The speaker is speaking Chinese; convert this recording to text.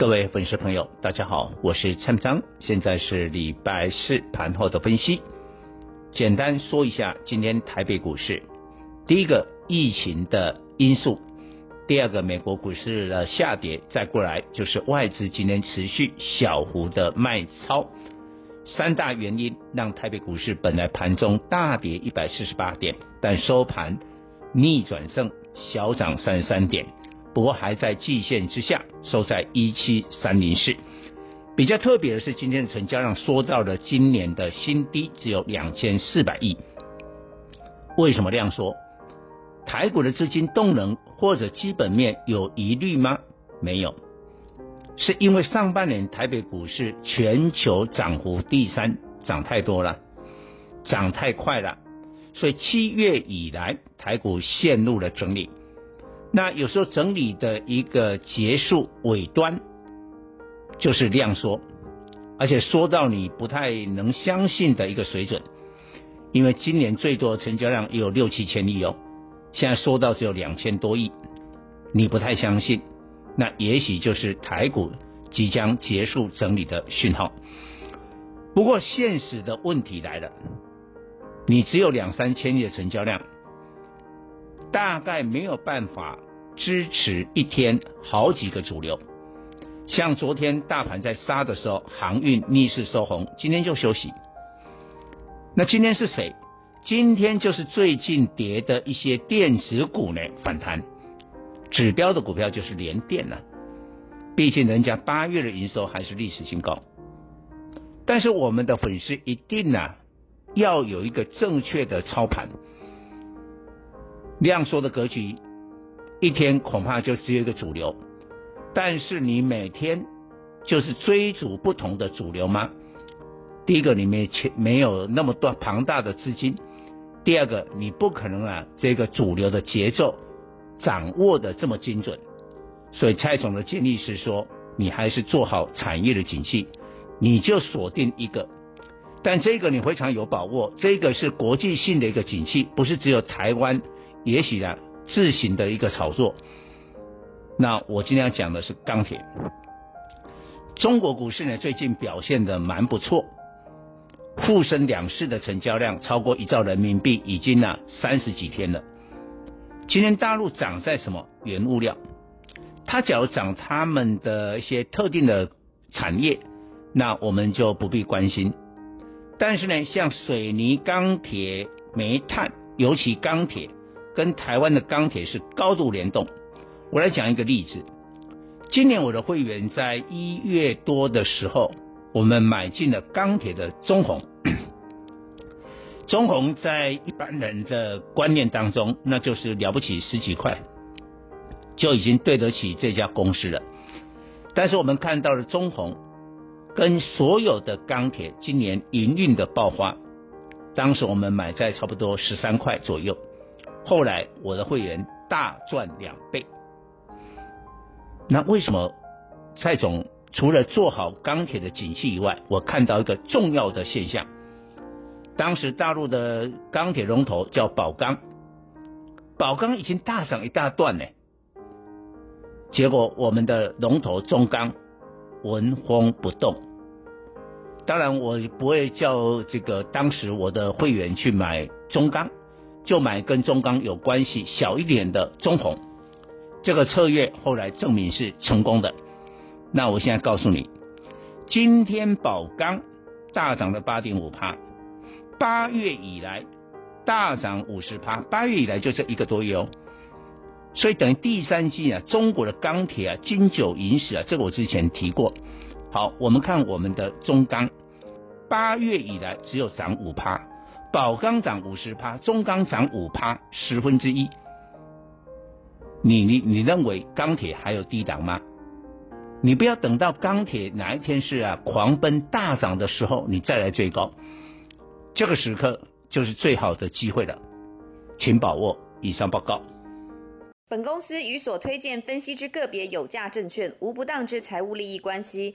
各位粉丝朋友，大家好，我是蔡章，现在是礼拜四盘后的分析。简单说一下今天台北股市，第一个疫情的因素，第二个美国股市的下跌，再过来就是外资今天持续小幅的卖超，三大原因让台北股市本来盘中大跌一百四十八点，但收盘逆转胜，小涨三十三点。不过还在季线之下，收在一七三零四。比较特别的是，今天的成交量缩到了今年的新低，只有两千四百亿。为什么这样说？台股的资金动能或者基本面有疑虑吗？没有，是因为上半年台北股市全球涨幅第三，涨太多了，涨太快了，所以七月以来台股陷入了整理。那有时候整理的一个结束尾端，就是量缩，而且缩到你不太能相信的一个水准，因为今年最多的成交量也有六七千亿哦，现在缩到只有两千多亿，你不太相信，那也许就是台股即将结束整理的讯号。不过现实的问题来了，你只有两三千亿的成交量。大概没有办法支持一天好几个主流，像昨天大盘在杀的时候，航运逆势收红，今天就休息。那今天是谁？今天就是最近跌的一些电子股呢反弹，指标的股票就是联电了。毕竟人家八月的营收还是历史新高，但是我们的粉丝一定呢要有一个正确的操盘。量缩的格局，一天恐怕就只有一个主流，但是你每天就是追逐不同的主流吗？第一个，你没钱，没有那么多庞大的资金；第二个，你不可能啊，这个主流的节奏掌握的这么精准。所以蔡总的建议是说，你还是做好产业的景气，你就锁定一个。但这个你非常有把握，这个是国际性的一个景气，不是只有台湾。也许呢，自行的一个炒作。那我今天要讲的是钢铁。中国股市呢，最近表现的蛮不错，沪深两市的成交量超过一兆人民币，已经呢三十几天了。今天大陆涨在什么？原物料。它假如涨他们的一些特定的产业，那我们就不必关心。但是呢，像水泥、钢铁、煤炭，尤其钢铁。跟台湾的钢铁是高度联动。我来讲一个例子。今年我的会员在一月多的时候，我们买进了钢铁的中红。中红在一般人的观念当中，那就是了不起十几块，就已经对得起这家公司了。但是我们看到了中红跟所有的钢铁今年营运的爆发，当时我们买在差不多十三块左右。后来我的会员大赚两倍，那为什么蔡总除了做好钢铁的景气以外，我看到一个重要的现象，当时大陆的钢铁龙头叫宝钢，宝钢已经大涨一大段呢，结果我们的龙头中钢纹风不动，当然我不会叫这个当时我的会员去买中钢。就买跟中钢有关系小一点的中红，这个策略后来证明是成功的。那我现在告诉你，今天宝钢大涨了八点五趴，八月以来大涨五十趴，八月以来就这一个多月哦。所以等于第三季啊，中国的钢铁啊，金九银十啊，这个我之前提过。好，我们看我们的中钢，八月以来只有涨五趴。宝钢涨五十趴，中钢涨五趴，十分之一。你你你认为钢铁还有低档吗？你不要等到钢铁哪一天是啊狂奔大涨的时候，你再来追高，这个时刻就是最好的机会了，请把握。以上报告。本公司与所推荐分析之个别有价证券无不当之财务利益关系。